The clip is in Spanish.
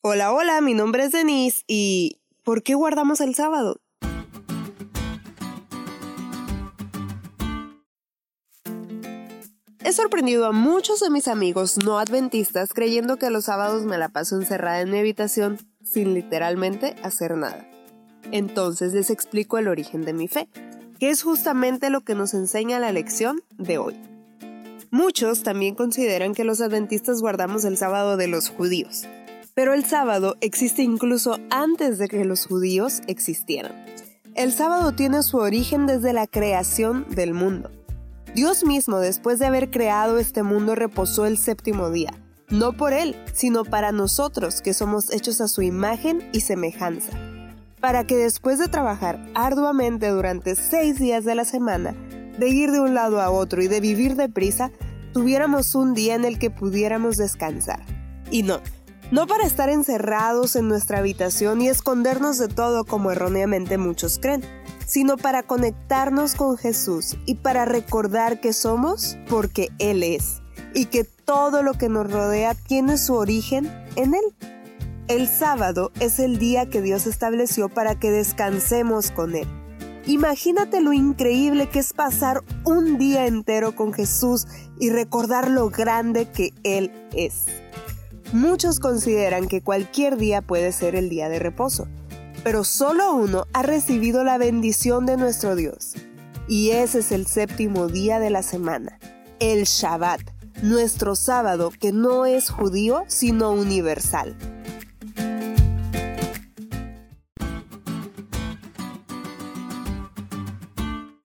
Hola, hola, mi nombre es Denise y ¿por qué guardamos el sábado? He sorprendido a muchos de mis amigos no adventistas creyendo que los sábados me la paso encerrada en mi habitación sin literalmente hacer nada. Entonces les explico el origen de mi fe, que es justamente lo que nos enseña la lección de hoy. Muchos también consideran que los adventistas guardamos el sábado de los judíos, pero el sábado existe incluso antes de que los judíos existieran. El sábado tiene su origen desde la creación del mundo. Dios mismo, después de haber creado este mundo, reposó el séptimo día, no por Él, sino para nosotros que somos hechos a su imagen y semejanza, para que después de trabajar arduamente durante seis días de la semana, de ir de un lado a otro y de vivir deprisa, tuviéramos un día en el que pudiéramos descansar. Y no, no para estar encerrados en nuestra habitación y escondernos de todo como erróneamente muchos creen, sino para conectarnos con Jesús y para recordar que somos porque Él es y que todo lo que nos rodea tiene su origen en Él. El sábado es el día que Dios estableció para que descansemos con Él. Imagínate lo increíble que es pasar un día entero con Jesús y recordar lo grande que Él es. Muchos consideran que cualquier día puede ser el día de reposo, pero solo uno ha recibido la bendición de nuestro Dios. Y ese es el séptimo día de la semana, el Shabbat, nuestro sábado que no es judío, sino universal.